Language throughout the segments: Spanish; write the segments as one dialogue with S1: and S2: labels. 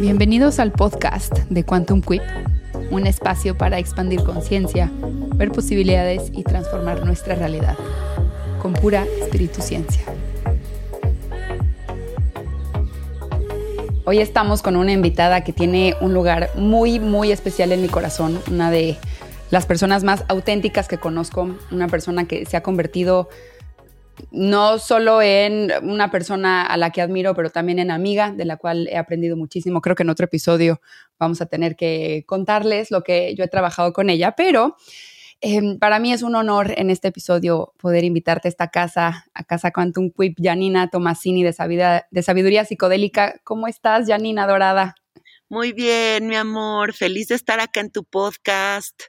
S1: Bienvenidos al podcast de Quantum Quip, un espacio para expandir conciencia, ver posibilidades y transformar nuestra realidad con pura espíritu ciencia. Hoy estamos con una invitada que tiene un lugar muy, muy especial en mi corazón, una de las personas más auténticas que conozco, una persona que se ha convertido no solo en una persona a la que admiro, pero también en amiga, de la cual he aprendido muchísimo. Creo que en otro episodio vamos a tener que contarles lo que yo he trabajado con ella, pero em, para mí es un honor en este episodio poder invitarte a esta casa, a Casa Quantum Quip, Janina Tomasini de de Sabiduría Psicodélica. ¿Cómo estás, Janina Dorada?
S2: Muy bien, mi amor, feliz de estar acá en tu podcast.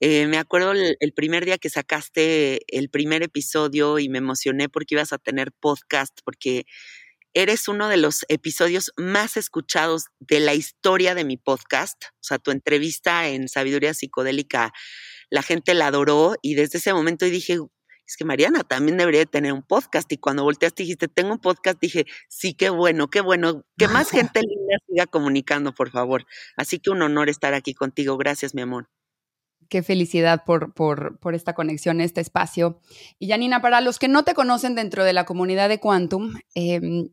S2: Eh, me acuerdo el, primer día que sacaste el primer episodio y me emocioné porque ibas a tener podcast, porque eres uno de los episodios más escuchados de la historia de mi podcast. O sea, tu entrevista en Sabiduría Psicodélica, la gente la adoró y desde ese momento dije, es que Mariana también debería tener un podcast. Y cuando volteaste y dijiste, tengo un podcast, dije, sí, qué bueno, qué bueno. Que más gente linda siga comunicando, por favor. Así que un honor estar aquí contigo. Gracias, mi amor
S1: qué felicidad por, por, esta conexión, este espacio. Y Janina, para los que no te conocen dentro de la comunidad de Quantum, em,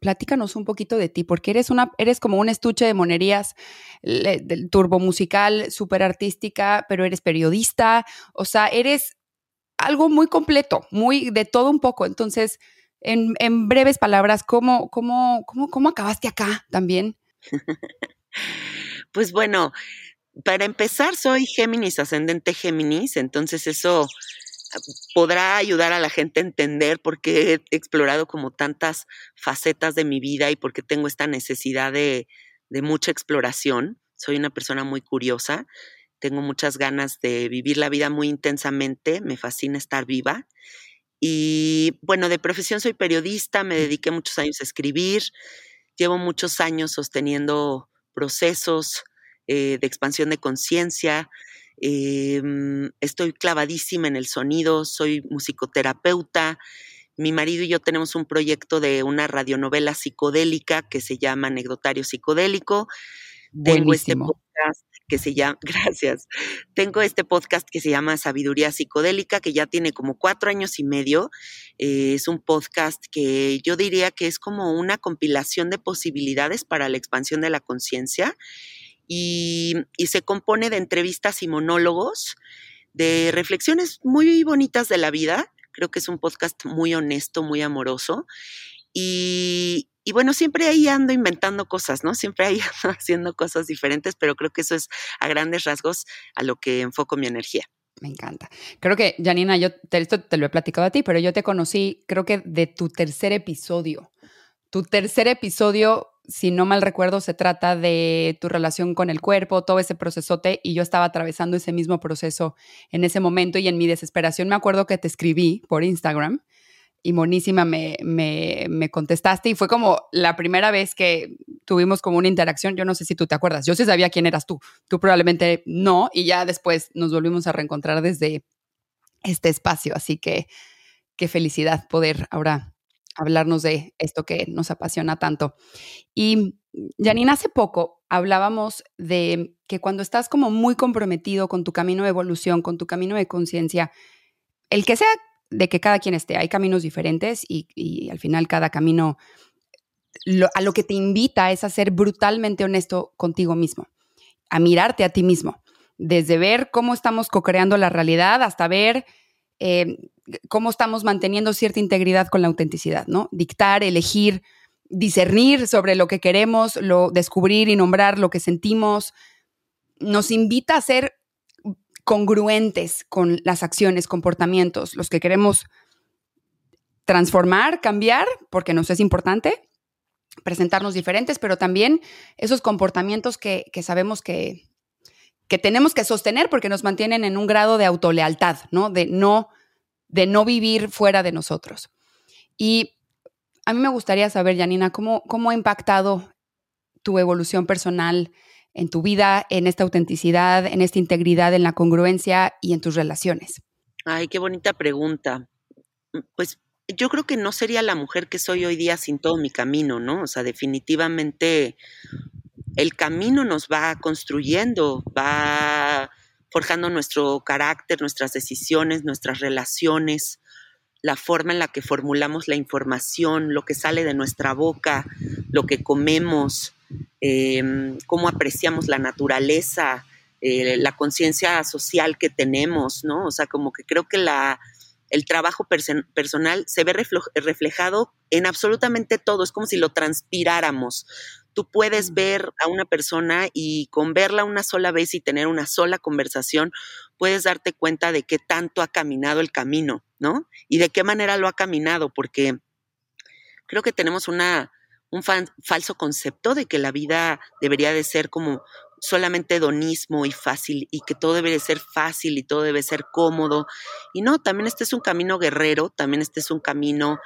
S1: platícanos un poquito de ti, porque eres, una, eres como un estuche de monerías del turbo musical, súper artística, pero eres periodista, o sea, eres algo muy completo, muy de todo un poco. Entonces, en, en breves palabras, ¿cómo, cómo, cómo, cómo acabaste acá también?
S2: pues bueno, para empezar, soy Géminis, ascendente Géminis, entonces eso ah, podrá ayudar a la gente a entender por qué he explorado como tantas facetas de mi vida y por qué tengo esta necesidad de, de mucha exploración. Soy una persona muy curiosa, tengo muchas ganas de vivir la vida muy intensamente, me fascina estar viva. Y bueno, de profesión soy periodista, me dediqué muchos años a escribir, llevo muchos años sosteniendo procesos eh, de expansión de conciencia. Em, estoy clavadísima en el sonido, soy musicoterapeuta. Mi marido y yo tenemos un proyecto de una radionovela psicodélica que se llama Anecdotario Psicodélico. Tengo este podcast que se llama, gracias, tengo este podcast que se llama Sabiduría Psicodélica, que ya tiene como cuatro años y medio. Eh, es un podcast que yo diría que es como una compilación de posibilidades para la expansión de la conciencia y, se compone de entrevistas y monólogos, de reflexiones muy bonitas de la vida. Creo que es un podcast muy honesto, muy amoroso. Y, bueno, siempre ahí ando inventando cosas, ¿no? Siempre ahí ando haciendo cosas diferentes, pero creo que eso es a grandes rasgos a lo que enfoco mi energía.
S1: Me encanta. Creo que, Janina, yo esto te lo he platicado a ti, pero yo te conocí, creo que de tu tercer episodio. Tu tercer episodio si no mal recuerdo, se trata de tu relación con el cuerpo, todo ese procesote, y yo estaba atravesando ese mismo proceso en ese momento y en mi desesperación me acuerdo que te escribí por Instagram y monísima me, me, contestaste y fue como la primera vez que tuvimos como una interacción, yo no sé si tú te acuerdas, yo sí sabía quién eras tú, tú probablemente no, y ya después nos volvimos a reencontrar desde este espacio, así que qué felicidad poder ahora hablarnos de esto que nos apasiona tanto. Y Janine, hace poco hablábamos de que cuando estás como muy comprometido con tu camino de evolución, con tu camino de conciencia, el que sea de que cada quien esté, hay caminos diferentes y, al final cada camino a lo que te invita es a ser brutalmente honesto contigo mismo, a mirarte a ti mismo, desde ver cómo estamos co-creando la realidad hasta ver eh, cómo estamos manteniendo cierta integridad con la autenticidad, ¿no? Dictar, elegir, discernir sobre lo que queremos, lo, descubrir y nombrar lo que sentimos, nos invita a ser congruentes con las acciones, comportamientos, los que queremos transformar, cambiar, porque nos es importante, presentarnos diferentes, pero también esos comportamientos que, sabemos que, que tenemos que sostener porque nos mantienen en un grado de autolealtad, ¿no? De no de no vivir fuera de nosotros. Y a mí me gustaría saber, Janina, ¿cómo, cómo ha impactado tu evolución personal en tu vida, en esta autenticidad, en esta integridad, en la congruencia y en tus relaciones?
S2: Ay, qué bonita pregunta. Pues yo creo que no sería la mujer que soy hoy día sin todo mi camino, ¿no? O sea, definitivamente el camino nos va construyendo, va forjando nuestro carácter, nuestras decisiones, nuestras relaciones, la forma en la que formulamos la información, lo que sale de nuestra boca, lo que comemos, em, cómo apreciamos la naturaleza, eh, la conciencia social que tenemos, ¿no? O sea, como que creo que la, el trabajo personal se ve reflejado en absolutamente todo, es como si lo transpiráramos. Tú puedes ver a una persona y con verla una sola vez y tener una sola conversación, puedes darte cuenta de qué tanto ha caminado el camino, ¿no? Y de qué manera lo ha caminado, porque creo que tenemos una, un falso concepto de que la vida debería de ser como solamente hedonismo y fácil y que todo debe de ser fácil y todo debe ser cómodo. Y no, también este es un camino guerrero, también este es un camino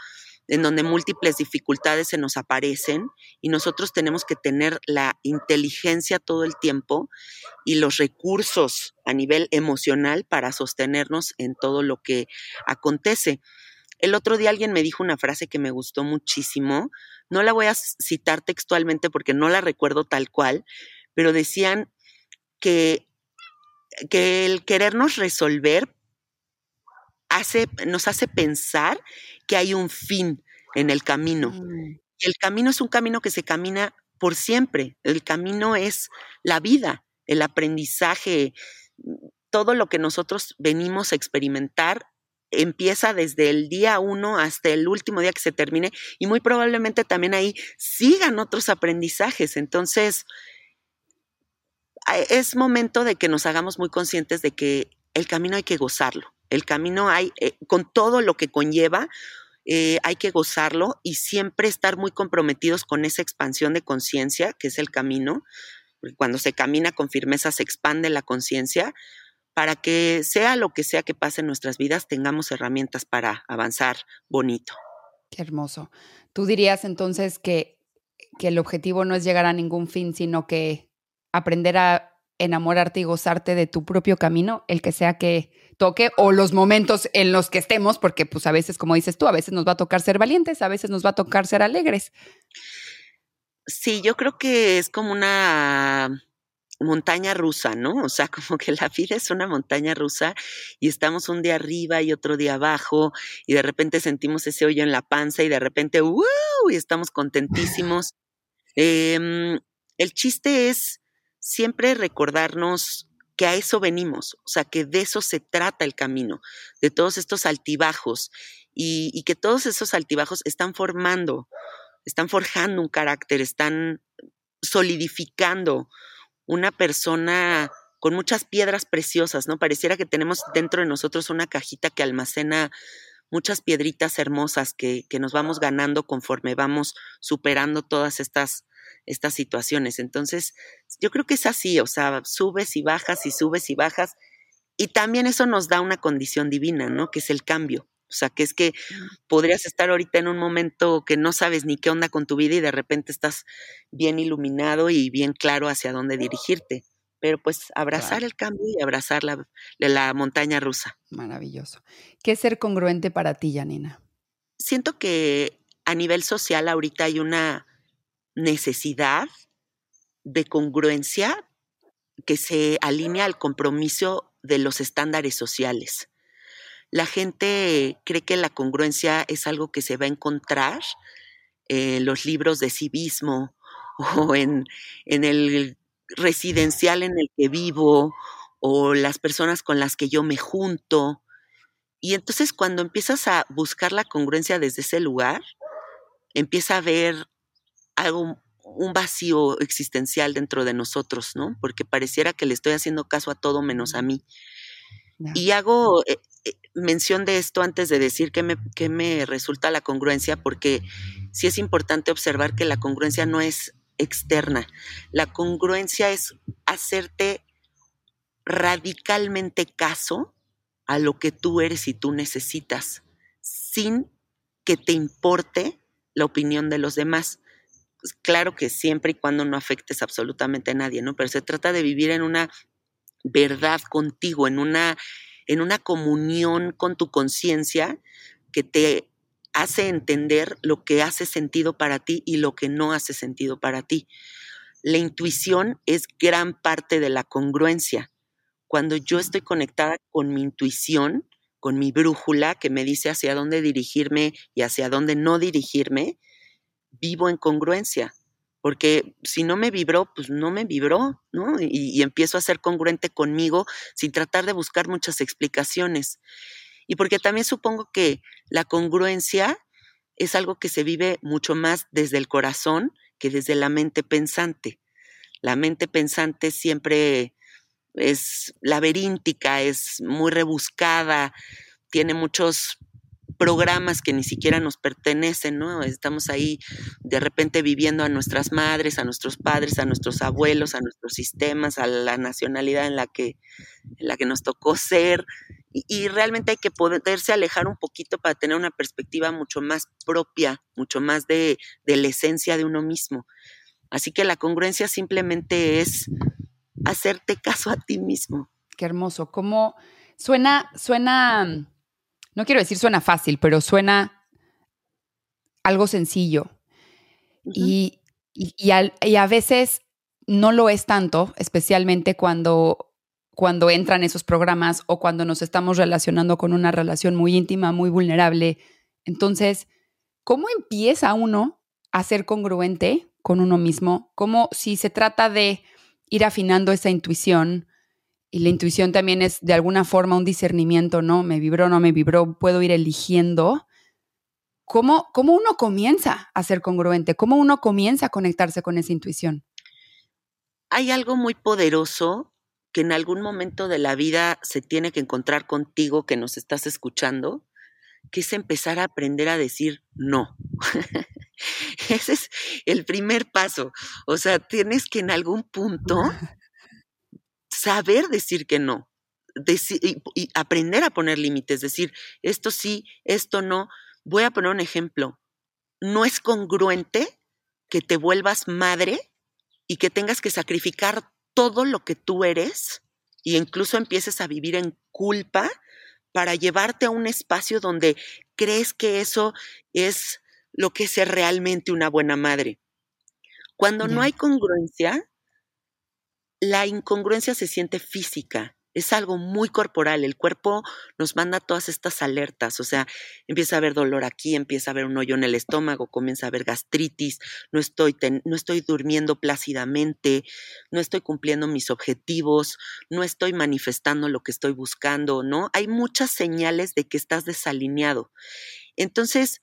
S2: en donde múltiples dificultades se nos aparecen y nosotros tenemos que tener la inteligencia todo el tiempo y los recursos a nivel emocional para sostenernos en todo lo que acontece. El otro día alguien me dijo una frase que me gustó muchísimo, no la voy a citar textualmente porque no la recuerdo tal cual, pero decían que, que el querernos resolver hace, nos hace pensar que hay un fin en el camino. Mm. El camino es un camino que se camina por siempre. El camino es la vida, el aprendizaje, todo lo que nosotros venimos a experimentar empieza desde el día uno hasta el último día que se termine y muy probablemente también ahí sigan otros aprendizajes. Entonces, es momento de que nos hagamos muy conscientes de que el camino hay que gozarlo. El camino hay, eh, con todo lo que conlleva, eh, hay que gozarlo y siempre estar muy comprometidos con esa expansión de conciencia, que es el camino. Cuando se camina con firmeza se expande la conciencia para que sea lo que sea que pase en nuestras vidas, tengamos herramientas para avanzar bonito.
S1: Qué hermoso. Tú dirías entonces que, que el objetivo no es llegar a ningún fin, sino que aprender a enamorarte y gozarte de tu propio camino, el que sea que toque, o los momentos en los que estemos, porque pues a veces, como dices tú, a veces nos va a tocar ser valientes, a veces nos va a tocar ser alegres.
S2: Sí, yo creo que es como una montaña rusa, ¿no? O sea, como que la vida es una montaña rusa y estamos un día arriba y otro día abajo y de repente sentimos ese hoyo en la panza y de repente, ¡wow! Y estamos contentísimos. Em, el chiste es siempre recordarnos que a eso venimos, o sea, que de eso se trata el camino, de todos estos altibajos y, que todos esos altibajos están formando, están forjando un carácter, están solidificando una persona con muchas piedras preciosas, ¿no? Pareciera que tenemos dentro de nosotros una cajita que almacena muchas piedritas hermosas que, que nos vamos ganando conforme vamos superando todas estas estas situaciones. Entonces, yo creo que es así, o sea, subes y bajas y subes y bajas. Y también eso nos da una condición divina, ¿no? Que es el cambio. O sea, que es que podrías estar ahorita en un momento que no sabes ni qué onda con tu vida y de repente estás bien iluminado y bien claro hacia dónde dirigirte. Pero pues abrazar el cambio y abrazar la, la montaña rusa.
S1: Maravilloso. ¿Qué es ser congruente para ti, Janina?
S2: Siento que a nivel social ahorita hay una necesidad de congruencia que se alinea al compromiso de los estándares sociales. La gente cree que la congruencia es algo que se va a encontrar en los libros de civismo o en, en el residencial en el que vivo o las personas con las que yo me junto. Y entonces cuando empiezas a buscar la congruencia desde ese lugar, empieza a ver algo, un vacío existencial dentro de nosotros, ¿no? Porque pareciera que le estoy haciendo caso a todo menos a mí. Y hago eh, eh, mención de esto antes de decir que me, que me resulta la congruencia, porque sí es importante observar que la congruencia no es externa. La congruencia es hacerte radicalmente caso a lo que tú eres y tú necesitas, sin que te importe la opinión de los demás. Pues, claro que siempre y cuando no afectes absolutamente a nadie, ¿no? Pero se trata de vivir en una verdad contigo, en una, en una comunión con tu conciencia que te hace entender lo que hace sentido para ti y lo que no hace sentido para ti. la intuición es gran parte de la congruencia. Cuando yo estoy conectada con mi intuición, con mi brújula que me dice hacia dónde dirigirme y hacia dónde no dirigirme, vivo en congruencia. Porque si no me vibró, pues no me vibró, ¿no? Y, y empiezo a ser congruente conmigo sin tratar de buscar muchas explicaciones. Y porque también supongo que la congruencia es algo que se vive mucho más desde el corazón que desde la mente pensante. La mente pensante siempre es laberíntica, es muy rebuscada, tiene muchos programas que ni siquiera nos pertenecen, ¿no? Estamos ahí de repente viviendo a nuestras madres, a nuestros padres, a nuestros abuelos, a nuestros sistemas, a la nacionalidad en la que, en la que nos tocó ser. Y, realmente hay que poderse alejar un poquito para tener una perspectiva mucho más propia, mucho más de, de la esencia de uno mismo. Así que la congruencia simplemente es hacerte caso a ti mismo.
S1: Qué hermoso. ¿Cómo suena, suena, no quiero decir suena fácil, pero suena algo sencillo. Y, y- y al- y a veces no lo es tanto, especialmente cuando, cuando entran esos programas o cuando nos estamos relacionando con una relación muy íntima, muy vulnerable. Entonces, ¿cómo empieza uno a ser congruente con uno mismo? ¿Cómo si se trata de ir afinando esa intuición? Y la intuición también es de alguna forma un discernimiento, ¿no? Me vibró, no me vibró, puedo ir eligiendo. ¿Cómo, ¿Cómo uno comienza a ser congruente? ¿Cómo uno comienza a conectarse con esa intuición?
S2: Hay algo muy poderoso que en algún momento de la vida se tiene que encontrar contigo que nos estás escuchando, que es empezar a aprender a decir no. Ese es el primer paso. O sea, tienes que en algún punto saber decir que no. Deci- y, y aprender a poner límites, decir, esto sí, esto no. Voy a poner un ejemplo. No es congruente que te vuelvas madre y que tengas que sacrificar todo lo que tú eres y incluso empieces a vivir en culpa para llevarte a un espacio donde crees que eso es lo que es ser realmente una buena madre. Cuando no hay congruencia, la incongruencia se siente física, es algo muy corporal. El cuerpo nos manda todas estas alertas, o sea, empieza a haber dolor aquí, empieza a haber un hoyo en el estómago, comienza a haber gastritis, no estoy, no estoy durmiendo plácidamente, no estoy cumpliendo mis objetivos, no estoy manifestando lo que estoy buscando, ¿no? Hay muchas señales de que estás desalineado. Entonces,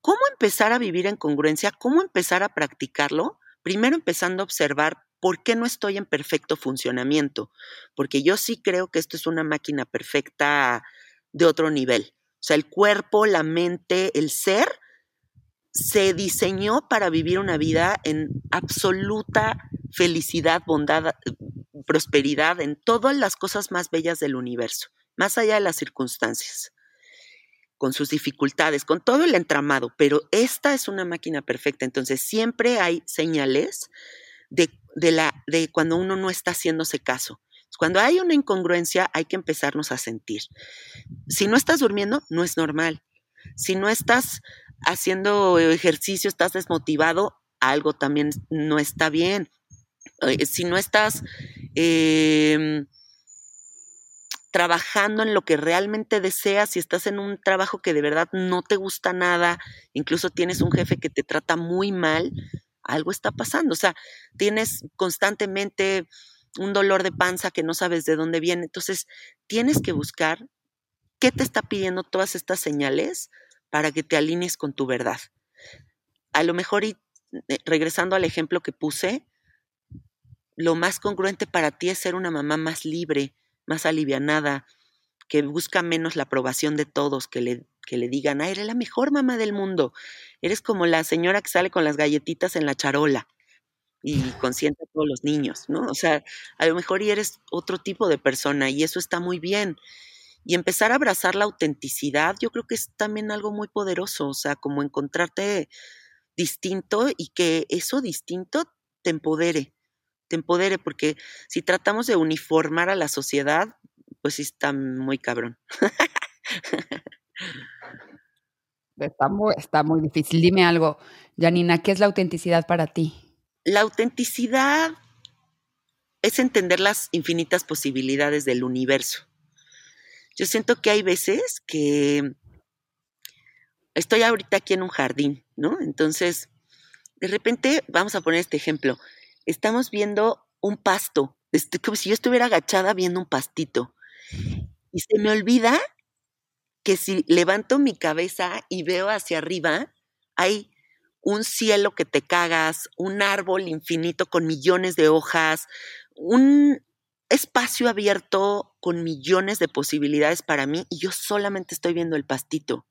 S2: ¿cómo empezar a vivir en congruencia? ¿Cómo empezar a practicarlo? Primero empezando a observar por qué no estoy en perfecto funcionamiento, porque yo sí creo que esto es una máquina perfecta de otro nivel. O sea, el cuerpo, la mente, el ser se diseñó para vivir una vida en absoluta felicidad, bondad, prosperidad, en todas las cosas más bellas del universo, más allá de las circunstancias con sus dificultades, con todo el entramado, pero esta es una máquina perfecta. Entonces, siempre hay señales de, de, la, de cuando uno no está haciéndose caso. Cuando hay una incongruencia, hay que empezarnos a sentir. Si no estás durmiendo, no es normal. Si no estás haciendo ejercicio, estás desmotivado, algo también no está bien. Eh, Si no estás eh, trabajando en lo que realmente deseas, si estás en un trabajo que de verdad no te gusta nada, incluso tienes un jefe que te trata muy mal, algo está pasando. O sea, tienes constantemente un dolor de panza que no sabes de dónde viene. Entonces, tienes que buscar qué te está pidiendo todas estas señales para que te alinees con tu verdad. A lo mejor, y eh, regresando al ejemplo que puse, lo más congruente para ti es ser una mamá más libre, más alivianada, que busca menos la aprobación de todos, que le, que le digan, ah, eres la mejor mamá del mundo, eres como la señora que sale con las galletitas en la charola y consiente a todos los niños, ¿no? O sea, a lo mejor y eres otro tipo de persona y eso está muy bien. Y empezar a abrazar la autenticidad, yo creo que es también algo muy poderoso, o sea, como encontrarte distinto y que eso distinto te empodere, te empodere, porque si tratamos de uniformar a la sociedad, pues sí está muy cabrón.
S1: Está muy, está muy difícil. Dime algo, Janina, ¿qué es la autenticidad para ti?
S2: la autenticidad es entender las infinitas posibilidades del universo. Yo siento que hay veces que estoy ahorita aquí en un jardín, ¿no? Entonces, de repente, vamos a poner este ejemplo, estamos viendo un pasto, este, como si yo estuviera agachada viendo un pastito. Y se me olvida que si levanto mi cabeza y veo hacia arriba, hay un cielo que te cagas, un árbol infinito con millones de hojas, un espacio abierto con millones de posibilidades para mí y yo solamente estoy viendo el pastito.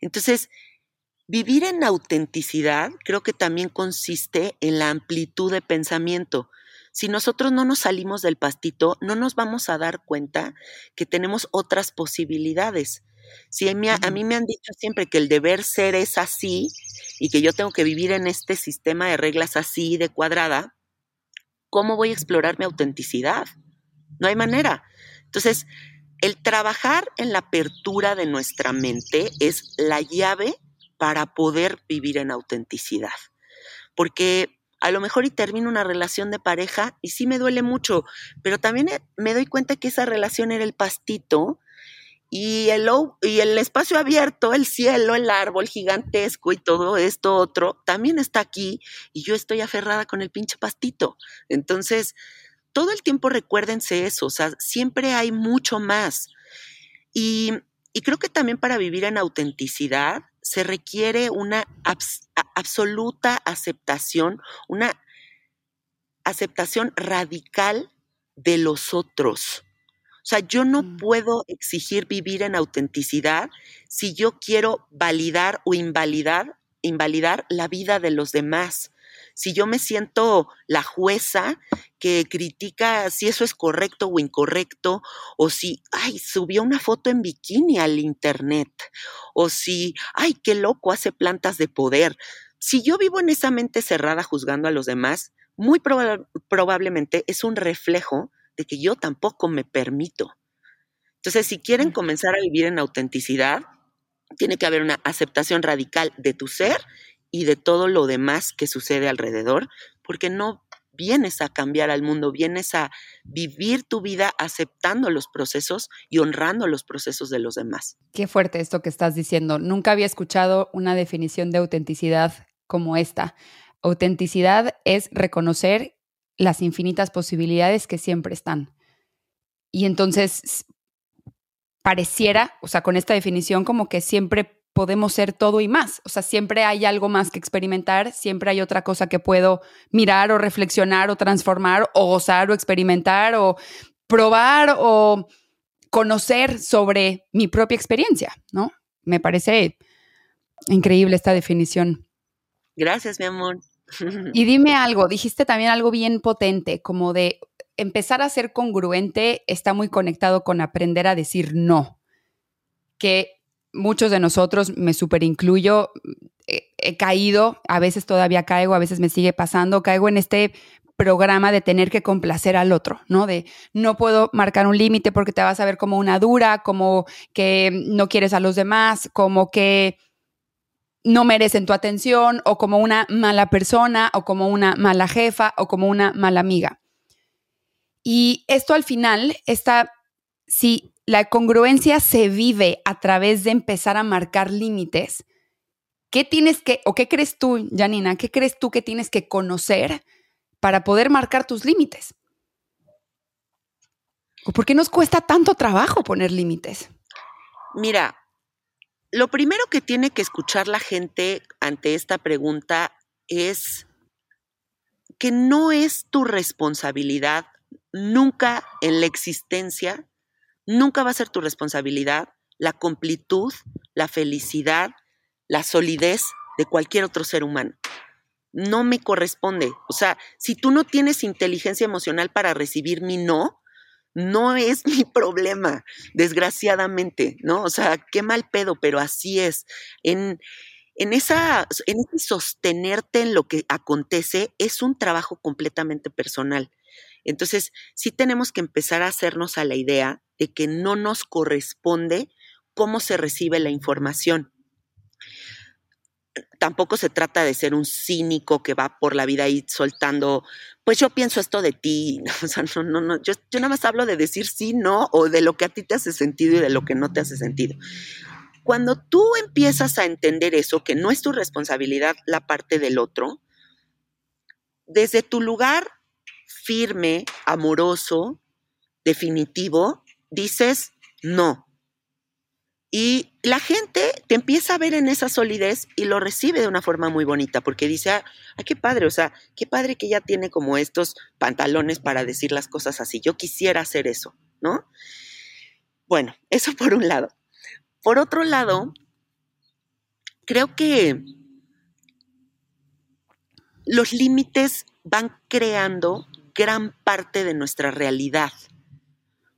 S2: Entonces, vivir en autenticidad creo que también consiste en la amplitud de pensamiento. Si nosotros no nos salimos del pastito, no nos vamos a dar cuenta que tenemos otras posibilidades. Si a mí, a mí me han dicho siempre que el deber ser es así y que yo tengo que vivir en este sistema de reglas así de cuadrada, ¿cómo voy a explorar mi autenticidad? No hay manera. Entonces, el trabajar en la apertura de nuestra mente es la llave para poder vivir en autenticidad. Porque a lo mejor y termino una relación de pareja y sí me duele mucho, pero también eh, me doy cuenta que esa relación era el pastito y el, y el espacio abierto, el cielo, el árbol gigantesco y todo esto otro, también está aquí y yo estoy aferrada con el pinche pastito. Entonces, todo el tiempo recuérdense eso, o sea, siempre hay mucho más. Y, y creo que también para vivir en autenticidad se requiere una absoluta aceptación, una aceptación radical de los otros. O sea, yo no mm. puedo exigir vivir en autenticidad si yo quiero validar o invalidar, invalidar la vida de los demás. Si yo me siento la jueza que critica si eso es correcto o incorrecto, o si, ay, subió una foto en bikini al internet, o si, ay, qué loco hace plantas de poder. Si yo vivo en esa mente cerrada juzgando a los demás, muy probablemente es un reflejo de que yo tampoco me permito. Entonces, si quieren comenzar a vivir en autenticidad, tiene que haber una aceptación radical de tu ser y de todo lo demás que sucede alrededor, porque no vienes a cambiar al mundo, vienes a vivir tu vida aceptando los procesos y honrando los procesos de los demás.
S1: Qué fuerte esto que estás diciendo. Nunca había escuchado una definición de autenticidad como esta. Autenticidad es reconocer las infinitas posibilidades que siempre están. Y entonces pareciera, o sea, con esta definición, como que siempre podemos ser todo y más. O sea, siempre hay algo más que experimentar, siempre hay otra cosa que puedo mirar o reflexionar o transformar o gozar o experimentar o probar o conocer sobre mi propia experiencia, ¿no? Me parece increíble esta definición.
S2: Gracias, mi amor.
S1: Y dime algo, dijiste también algo bien potente, como de empezar a ser congruente está muy conectado con aprender a decir no, que muchos de nosotros, me super incluyo, he, caído, a veces todavía caigo, a veces me sigue pasando, caigo en este programa de tener que complacer al otro, ¿no? De no puedo marcar un límite porque te vas a ver como una dura, como que no quieres a los demás, como que no merecen tu atención o como una mala persona o como una mala jefa o como una mala amiga. Y esto al final está, si la congruencia se vive a través de empezar a marcar límites, ¿qué tienes que, o qué crees tú, Janina, qué crees tú que tienes que conocer para poder marcar tus límites? ¿O por qué nos cuesta tanto trabajo poner límites?
S2: Mira, lo primero que tiene que escuchar la gente ante esta pregunta es que no es tu responsabilidad nunca en la existencia, nunca va a ser tu responsabilidad la completud, la felicidad, la solidez de cualquier otro ser humano. No me corresponde. O sea, si tú no tienes inteligencia emocional para recibir mi no, no es mi problema, desgraciadamente, ¿no? O sea, qué mal pedo, pero así es. En, en, esa, en ese sostenerte en lo que acontece es un trabajo completamente personal. Entonces, sí tenemos que empezar a hacernos a la idea de que no nos corresponde cómo se recibe la información. tampoco se trata de ser un cínico que va por la vida ahí soltando, pues yo pienso esto de ti, o sea, no, no, no, yo, yo nada más hablo de decir sí, no, o de lo que a ti te hace sentido y de lo que no te hace sentido. Cuando tú empiezas a entender eso, que no es tu responsabilidad la parte del otro, desde tu lugar firme, amoroso, definitivo, dices no. Y la gente te empieza a ver en esa solidez y lo recibe de una forma muy bonita, porque dice, ah, qué padre, o sea, qué padre que ya tiene como estos pantalones para decir las cosas así. Yo quisiera hacer eso, ¿no? Bueno, eso por un lado. Por otro lado, creo que los límites van creando gran parte de nuestra realidad.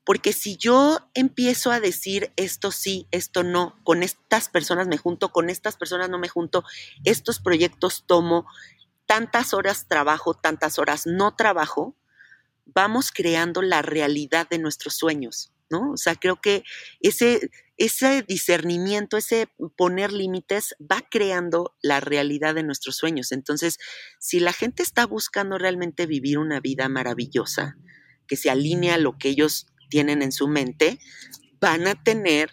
S2: Porque si yo empiezo a decir esto sí, esto no, con estas personas me junto, con estas personas no me junto, estos proyectos tomo, tantas horas trabajo, tantas horas no trabajo, vamos creando la realidad de nuestros sueños, ¿no? O sea, creo que ese, ese discernimiento, ese poner límites va creando la realidad de nuestros sueños. Entonces, si la gente está buscando realmente vivir una vida maravillosa, que se alinea a lo que ellos tienen en su mente, van a tener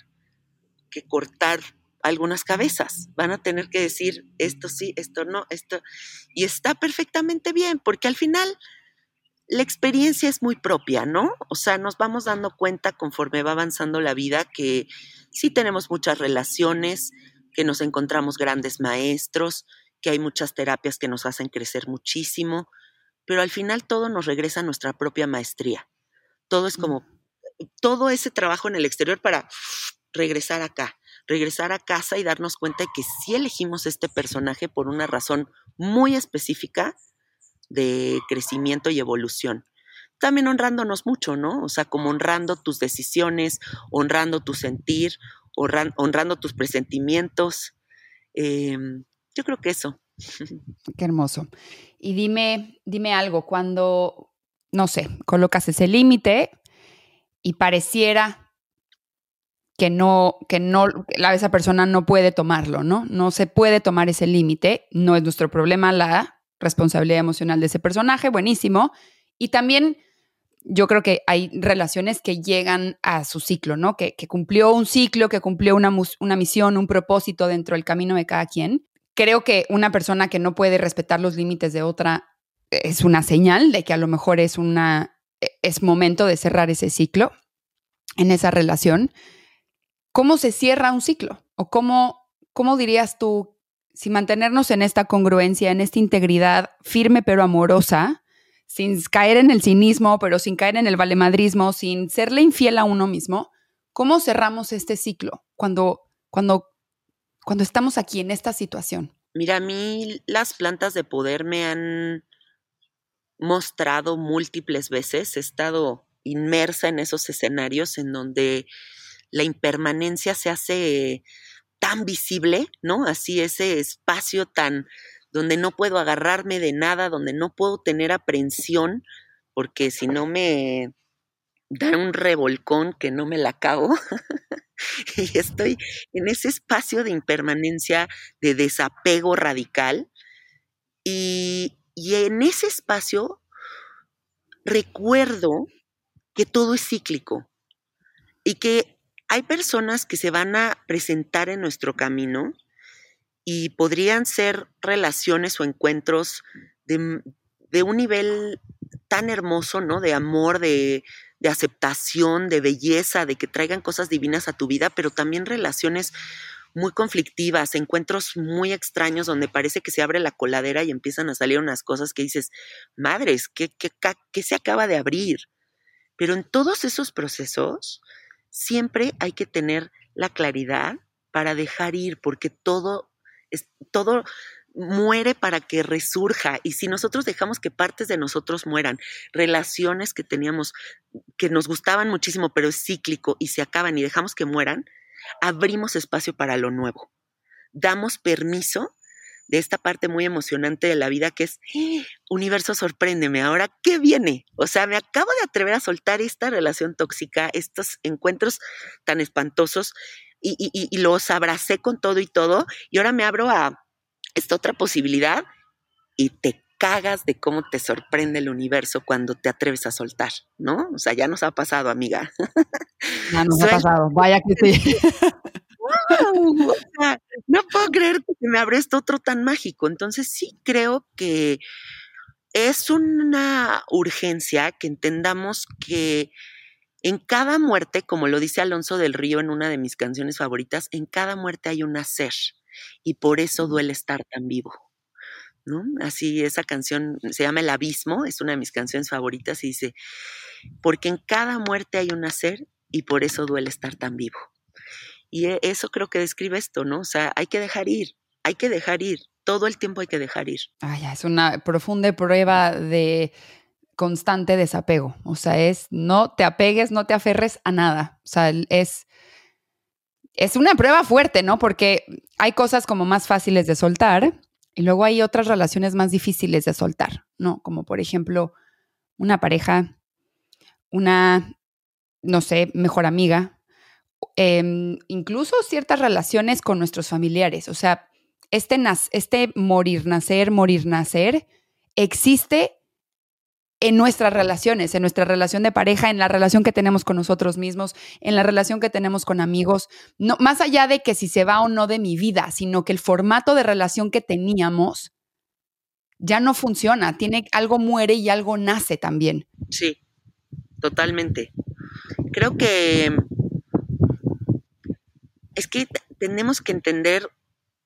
S2: que cortar algunas cabezas, van a tener que decir esto sí, esto no, esto, y está perfectamente bien, porque al final la experiencia es muy propia, ¿no? O sea, nos vamos dando cuenta conforme va avanzando la vida que sí tenemos muchas relaciones, que nos encontramos grandes maestros, que hay muchas terapias que nos hacen crecer muchísimo, pero al final todo nos regresa a nuestra propia maestría. Todo es como todo ese trabajo en el exterior para regresar acá, regresar a casa y darnos cuenta de que sí elegimos este personaje por una razón muy específica de crecimiento y evolución. También honrándonos mucho, ¿no? O sea, como honrando tus decisiones, honrando tu sentir, honrando tus presentimientos. Em, yo creo que eso.
S1: Qué hermoso. Y dime, dime algo, cuando, no sé, colocas ese límite, y pareciera que no, que no, esa persona no puede tomarlo, ¿no? No se puede tomar ese límite, no es nuestro problema la responsabilidad emocional de ese personaje, buenísimo. Y también yo creo que hay relaciones que llegan a su ciclo, ¿no? Que, cumplió un ciclo, que cumplió una, una misión, un propósito dentro del camino de cada quien. Creo que una persona que no puede respetar los límites de otra es una señal de que a lo mejor es una es momento de cerrar ese ciclo en esa relación. ¿Cómo se cierra un ciclo? ¿O cómo, cómo dirías tú, si mantenernos en esta congruencia, en esta integridad firme pero amorosa, sin caer en el cinismo, pero sin caer en el valemadrismo, sin serle infiel a uno mismo, ¿cómo cerramos este ciclo cuando, cuando, cuando estamos aquí en esta situación?
S2: Mira, a mí las plantas de poder me han mostrado múltiples veces, he estado inmersa en esos escenarios en donde la impermanencia se hace tan visible, ¿no? Así ese espacio tan donde no puedo agarrarme de nada, donde no puedo tener aprensión, porque si no me da un revolcón que no me la acabo. y estoy en ese espacio de impermanencia, de desapego radical. Y, y en ese espacio recuerdo que todo es cíclico y que hay personas que se van a presentar en nuestro camino y podrían ser relaciones o encuentros de, un nivel tan hermoso, ¿no? De amor, de, de aceptación, de belleza, de que traigan cosas divinas a tu vida, pero también relaciones muy conflictivas, encuentros muy extraños donde parece que se abre la coladera y empiezan a salir unas cosas que dices, madres, ¿qué, se acaba de abrir? Pero en todos esos procesos siempre hay que tener la claridad para dejar ir, porque todo, es, todo muere para que resurja. Y si nosotros dejamos que partes de nosotros mueran, relaciones que teníamos, que nos gustaban muchísimo, pero es cíclico y se acaban y dejamos que mueran, abrimos espacio para lo nuevo. Damos permiso de esta parte muy emocionante de la vida que es, ¡Ah! universo, sorpréndeme, ahora, ¿qué viene? O sea, me acabo de atrever a soltar esta relación tóxica, estos encuentros tan espantosos y, los abracé con todo y todo y ahora me abro a, esta otra posibilidad y te cagas de cómo te sorprende el universo cuando te atreves a soltar, ¿no? O sea, ya nos ha pasado, amiga.
S1: Ya nos ha pasado, vaya que sí.
S2: o sea, no puedo creer que me abre otro tan mágico. Entonces sí creo que es una urgencia que entendamos que en cada muerte, como lo dice Alonso del Río en una de mis canciones favoritas, en cada muerte hay un nacer y por eso duele estar tan vivo. ¿No? Así esa canción se llama El Abismo, es una de mis canciones favoritas y dice, porque en cada muerte hay un nacer y por eso duele estar tan vivo. Y e, eso creo que describe esto, ¿no? O sea, hay que dejar ir, hay que dejar ir, todo el tiempo hay que dejar ir.
S1: Ay, es una profunda prueba de constante desapego. O sea, es no te apegues, no te aferres a nada. O sea, es, es una prueba fuerte, ¿no? Porque hay cosas como más fáciles de soltar y luego hay otras relaciones más difíciles de soltar, ¿no? Como por ejemplo, una pareja, una, no sé, mejor amiga, em, incluso ciertas relaciones con nuestros familiares. O sea, este, este morir, nacer, morir, nacer, existe en nuestras relaciones, en nuestra relación de pareja, en la relación que tenemos con nosotros mismos, en la relación que tenemos con amigos, no, más allá de que si se va o no de mi vida, sino que el formato de relación que teníamos ya no funciona, tiene algo muere y algo nace también.
S2: Sí, totalmente. Creo que es que tenemos que entender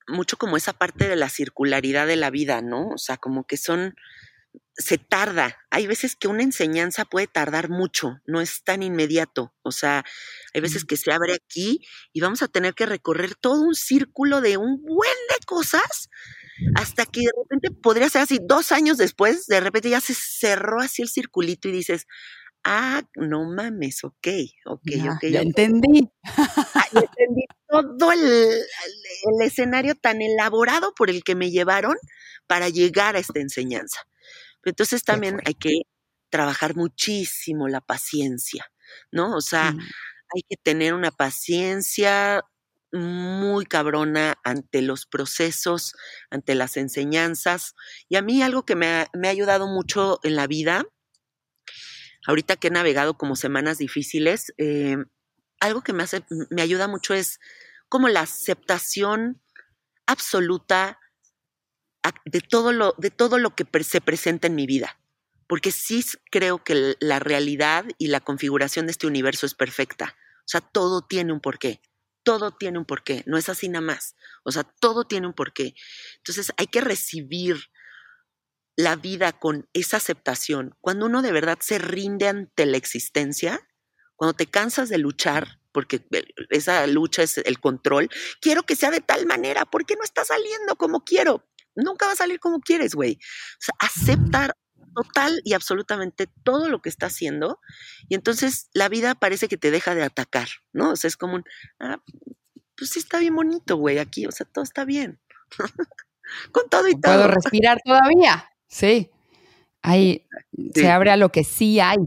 S2: mucho como esa parte de la circularidad de la vida, ¿no? O sea, como que son se tarda. Hay veces que una enseñanza puede tardar mucho, no es tan inmediato. O sea, hay veces que se abre aquí y vamos a tener que recorrer todo un círculo de un buen de cosas hasta que de repente podría ser así, dos años después, de repente ya se cerró así el circulito y dices, ah, no mames, ok, ok, ok.
S1: Ya entendí.
S2: Ah, entendí todo el escenario tan elaborado por el que me llevaron para llegar a esta enseñanza. Entonces también hay que trabajar muchísimo la paciencia, ¿no? O sea, mm. hay que tener una paciencia muy cabrona ante los procesos, ante las enseñanzas. Y a mí algo que me ha, ayudado mucho en la vida, ahorita que he navegado como semanas difíciles, eh, algo que me, hace, me ayuda mucho es como la aceptación absoluta de todo lo, de todo lo que se presenta en mi vida. Porque sí creo que la realidad y la configuración de este universo es perfecta. O sea, todo tiene un porqué. Todo tiene un porqué. No es así nada más. O sea, todo tiene un porqué. Entonces hay que recibir la vida con esa aceptación. Cuando uno de verdad se rinde ante la existencia, cuando te cansas de luchar, porque esa lucha es el control, quiero que sea de tal manera, ¿por qué no está saliendo como quiero? Nunca va a salir como quieres, güey. O sea, aceptar total y absolutamente todo lo que está haciendo y entonces la vida parece que te deja de atacar, ¿no? O sea, es como un, ah, pues sí está bien bonito, güey, aquí, o sea, todo está bien. Con todo y todo.
S1: Puedo respirar todavía, sí. Ahí se abre a lo que sí hay.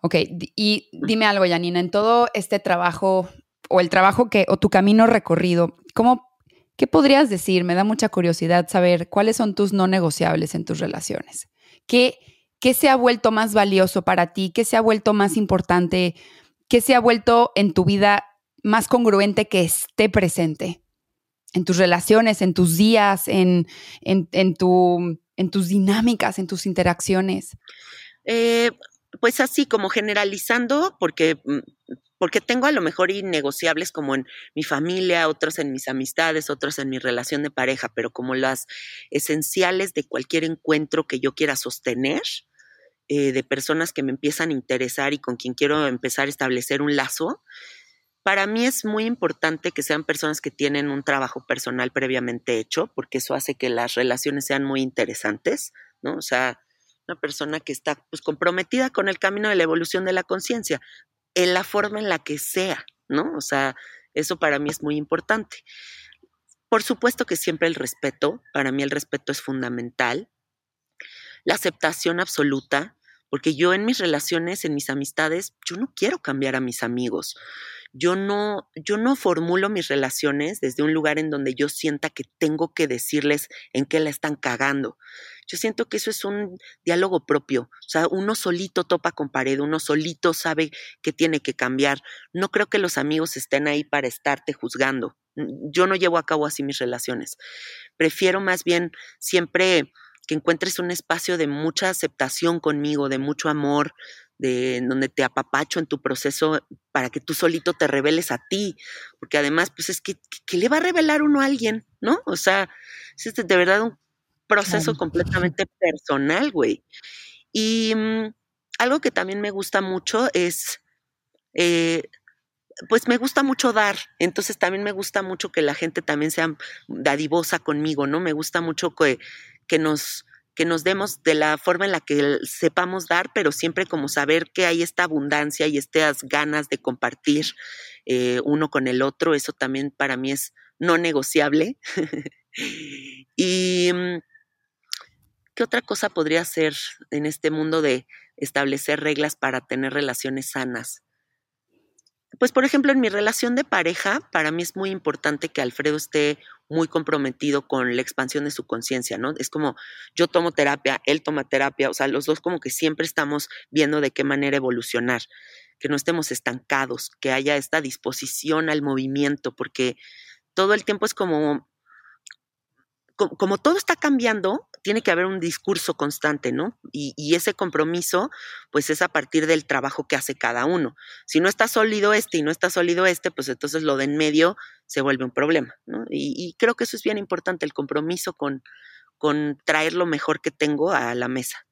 S1: Ok, y dime algo, Janina, en todo este trabajo o el trabajo que, o tu camino recorrido, ¿cómo ¿Qué podrías decir? Me da mucha curiosidad saber cuáles son tus no negociables en tus relaciones. ¿Qué, ¿Qué se ha vuelto más valioso para ti? ¿Qué se ha vuelto más importante? ¿Qué se ha vuelto en tu vida más congruente que esté presente? En tus relaciones, en tus días, en, en, tu, en tus dinámicas, en tus interacciones.
S2: Eh, pues así como generalizando, porque mm, porque tengo a lo mejor innegociables como en mi familia, otros en mis amistades, otros en mi relación de pareja, pero como las esenciales de cualquier encuentro que yo quiera sostener, eh, de personas que me empiezan a interesar y con quien quiero empezar a establecer un lazo, para mí es muy importante que sean personas que tienen un trabajo personal previamente hecho, porque eso hace que las relaciones sean muy interesantes, ¿no? O sea, una persona que está pues, comprometida con el camino de la evolución de la conciencia, en la forma en la que sea, ¿no? O sea, eso para mí es muy importante. Por supuesto que siempre el respeto, para mí el respeto es fundamental. La aceptación absoluta, porque yo en mis relaciones, en mis amistades, yo no quiero cambiar a mis amigos. yo no, yo no formulo mis relaciones desde un lugar en donde yo sienta que tengo que decirles en qué la están cagando. Yo siento que eso es un diálogo propio. O sea, uno solito topa con pared, uno solito sabe que tiene que cambiar. No creo que los amigos estén ahí para estarte juzgando. Yo no llevo a cabo así mis relaciones. Prefiero más bien siempre que encuentres un espacio de mucha aceptación conmigo, de mucho amor, de donde te apapacho en tu proceso para que tú solito te reveles a ti, porque además, pues es que, ¿qué le va a revelar uno a alguien, ¿no? O sea, es de verdad un proceso completamente personal, güey. Y mm, algo que también me gusta mucho es, eh, pues me gusta mucho dar, entonces también me gusta mucho que la gente también sea dadivosa conmigo, ¿no? Me gusta mucho que, que nos que nos demos de la forma en la que sepamos dar, pero siempre como saber que hay esta abundancia y estas ganas de compartir eh, uno con el otro, eso también para mí es no negociable. y mm, ¿qué otra cosa podría ser en este mundo de establecer reglas para tener relaciones sanas? Pues por ejemplo, en mi relación de pareja, para mí es muy importante que Alfredo esté muy comprometido con la expansión de su conciencia, ¿no? Es como yo tomo terapia, él toma terapia, o sea, los dos como que siempre estamos viendo de qué manera evolucionar, que no estemos estancados, que haya esta disposición al movimiento, porque todo el tiempo es como como, todo está cambiando, tiene que haber un discurso constante, ¿no? Y, ese compromiso, pues es a partir del trabajo que hace cada uno. Si no está sólido este y no está sólido este, pues entonces lo de en medio se vuelve un problema, ¿no? Y, creo que eso es bien importante, el compromiso con, con traer lo mejor que tengo a la mesa.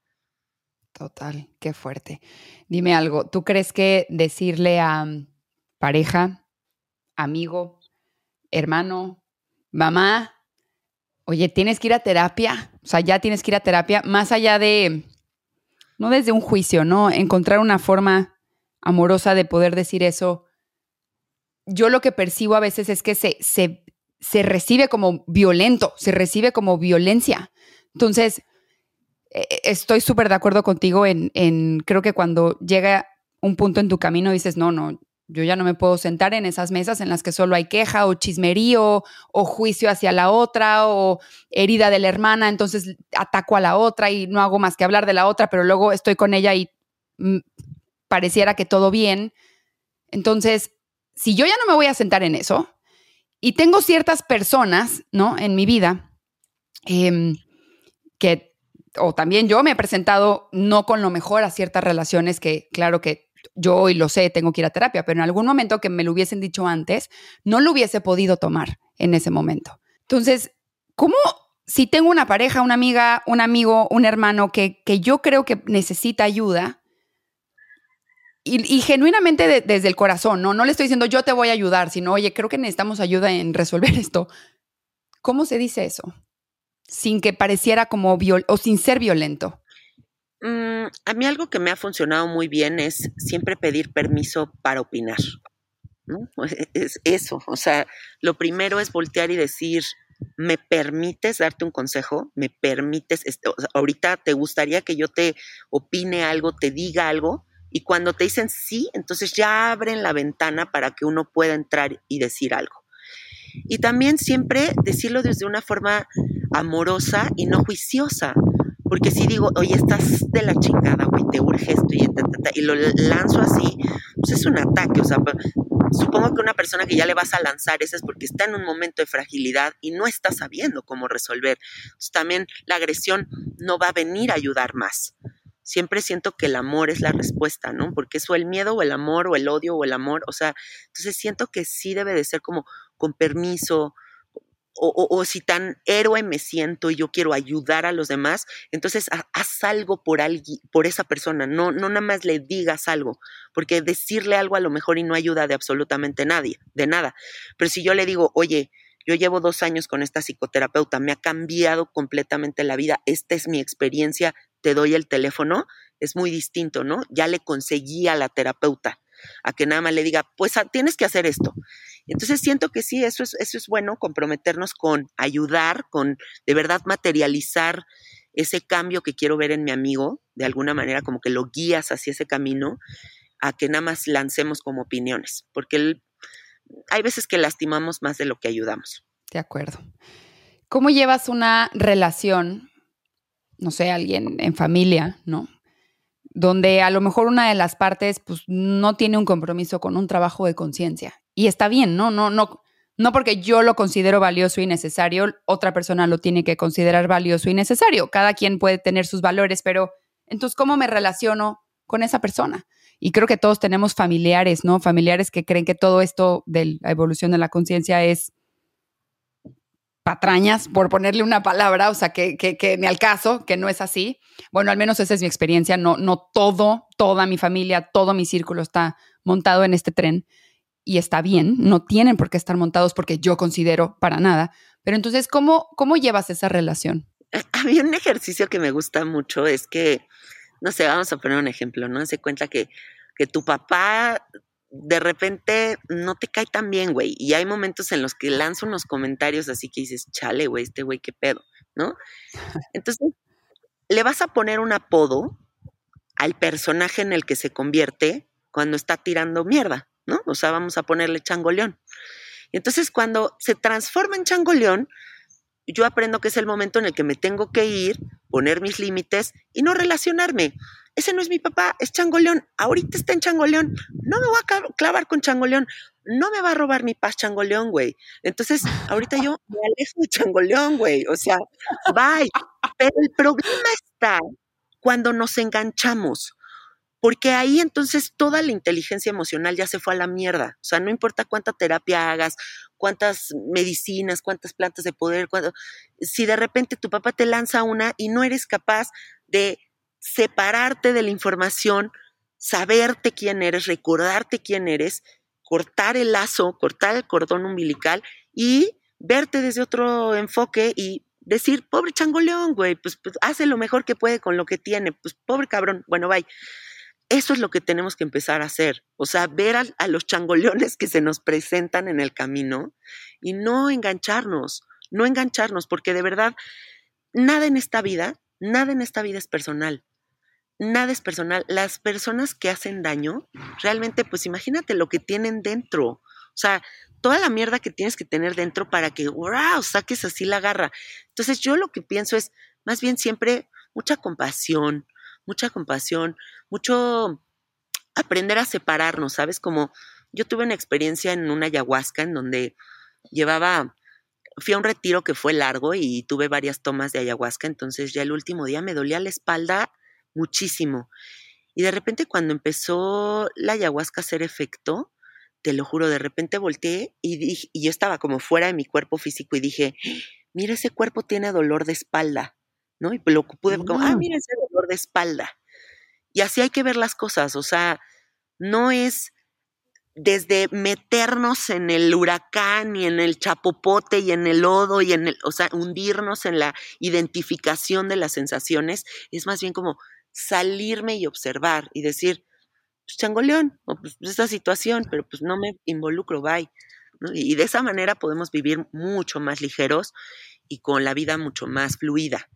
S1: Total, qué fuerte. Dime algo, ¿tú crees que decirle a pareja, amigo, hermano, mamá, oye, tienes que ir a terapia, o sea, ya tienes que ir a terapia, más allá de, no desde un juicio, ¿no? Encontrar una forma amorosa de poder decir eso. Yo lo que percibo a veces es que se, se, se recibe como violento, se recibe como violencia. Entonces, e, e, estoy súper de acuerdo contigo en, en, creo que cuando llega un punto en tu camino dices, no, no, yo ya no me puedo sentar en esas mesas en las que solo hay queja o chismerío o juicio hacia la otra o herida de la hermana, entonces ataco a la otra y no hago más que hablar de la otra, pero luego estoy con ella y mm, pareciera que todo bien. Entonces, si yo ya no me voy a sentar en eso y tengo ciertas personas, ¿no? En mi vida em, que, o también yo me he presentado no con lo mejor a ciertas relaciones que, claro que yo hoy lo sé, tengo que ir a terapia, pero en algún momento que me lo hubiesen dicho antes, no lo hubiese podido tomar en ese momento. Entonces, ¿cómo si tengo una pareja, una amiga, un amigo, un hermano que, que yo creo que necesita ayuda, y, genuinamente desde el corazón, ¿no? No le estoy diciendo yo te voy a ayudar, sino, oye, creo que necesitamos ayuda en resolver esto. ¿Cómo se dice eso? Sin que pareciera como viol o sin ser violento.
S2: Mm, a mí algo que me ha funcionado muy bien es siempre pedir permiso para opinar. E, es eso, o sea, lo primero es voltear y decir, ¿me permites darte un consejo? ¿Me permites, ahorita te gustaría que yo te opine algo, te diga algo? Y cuando te dicen sí, entonces ya abren la ventana para que uno pueda entrar y decir algo. Y también siempre decirlo desde una forma amorosa y no juiciosa. Porque si digo, oye, estás de la chingada, güey, te urge esto y, y lo lanzo así, pues es un ataque. O sea, supongo que una persona que ya le vas a lanzar eso es porque está en un momento de fragilidad y no está sabiendo cómo resolver. Entonces, también la agresión no va a venir a ayudar más. Siempre siento que el amor es la respuesta, ¿no? Porque eso el miedo o el amor o el odio o el amor, o sea, entonces siento que sí debe de ser como con permiso, o, si tan héroe me siento y yo quiero ayudar a los demás, entonces haz algo por alguien, por esa persona, no, no nada más le digas algo, porque decirle algo a lo mejor y no ayuda de absolutamente nadie, de nada. Pero si yo le digo, oye, yo llevo dos años con esta psicoterapeuta, me ha cambiado completamente la vida, esta es mi experiencia, te doy el teléfono, es muy distinto, ¿no? Ya le conseguí a la terapeuta a que nada más le diga, pues ah, tienes que hacer esto. Entonces siento que sí, eso es, eso es bueno, comprometernos con ayudar, con de verdad materializar ese cambio que quiero ver en mi amigo, de alguna manera como que lo guías hacia ese camino, a que nada más lancemos como opiniones, porque hay veces que lastimamos más de lo que ayudamos.
S1: De acuerdo. ¿Cómo llevas una relación, no sé, alguien en familia, ¿no? Donde a lo mejor una de las partes pues no tiene un compromiso con un trabajo de conciencia. Y está bien, ¿no? No, no, no porque yo lo considero valioso y necesario, otra persona lo tiene que considerar valioso y necesario. Cada quien puede tener sus valores, pero entonces, ¿cómo me relaciono con esa persona? Y creo que todos tenemos familiares, ¿no? Familiares que creen que todo esto de la evolución de la conciencia es patrañas, por ponerle una palabra, o sea, que, que, que, ni al caso, que no es así. Bueno, al menos esa es mi experiencia. No, no todo, toda mi familia, todo mi círculo está montado en este tren y está bien, no tienen por qué estar montados porque yo considero para nada. Pero entonces, ¿cómo, cómo llevas esa relación?
S2: A mí un ejercicio que me gusta mucho es que, no sé, vamos a poner un ejemplo, ¿no? Se cuenta que, que tu papá de repente no te cae tan bien, güey. Y hay momentos en los que lanza unos comentarios así que dices, chale, güey, este güey, qué pedo, ¿no? Entonces, le vas a poner un apodo al personaje en el que se convierte cuando está tirando mierda, ¿no? O sea, vamos a ponerle changoleón. Y entonces, cuando se transforma en changoleón, yo aprendo que es el momento en el que me tengo que ir, poner mis límites y no relacionarme ese no es mi papá, es Changoleón, ahorita está en Changoleón, no me voy a clavar con Changoleón, no me va a robar mi paz Changoleón, güey. Entonces, ahorita yo me alejo de Changoleón, güey, o sea, bye. Pero el problema está cuando nos enganchamos, porque ahí entonces toda la inteligencia emocional ya se fue a la mierda. O sea, no importa cuánta terapia hagas, cuántas medicinas, cuántas plantas de poder, si de repente tu papá te lanza una y no eres capaz de separarte de la información, saberte quién eres, recordarte quién eres, cortar el lazo, cortar el cordón umbilical y verte desde otro enfoque y decir, pobre changoleón, güey, pues, pues, hace lo mejor que puede con lo que tiene, pues pobre cabrón, bueno, bye. Eso es lo que tenemos que empezar a hacer, o sea, ver a, los changoleones que se nos presentan en el camino y no engancharnos, no engancharnos, porque de verdad, nada en esta vida, nada en esta vida es personal nada es personal. Las personas que hacen daño, realmente, pues imagínate lo que tienen dentro. O sea, toda la mierda que tienes que tener dentro para que, wow, saques así la garra. Entonces yo lo que pienso es, más bien siempre, mucha compasión, mucha compasión, mucho aprender a separarnos, ¿sabes? Como yo tuve una experiencia en una ayahuasca en donde llevaba, fui a un retiro que fue largo y tuve varias tomas de ayahuasca, entonces ya el último día me dolía la espalda muchísimo. Y de repente cuando empezó la ayahuasca a hacer efecto, te lo juro, de repente volteé y, dije, y yo estaba como fuera de mi cuerpo físico y dije, mira, ese cuerpo tiene dolor de espalda, ¿no? Y lo pude, como, ah, mira ese dolor de espalda. Y así hay que ver las cosas, o sea, no es desde meternos en el huracán y en el chapopote y en el lodo y en el, o sea, hundirnos en la identificación de las sensaciones, es más bien como salirme y observar y decir, pues changoleón, o pues esta situación, pero pues no me involucro, bye. Y de esa manera podemos vivir mucho más ligeros y con la vida mucho más fluida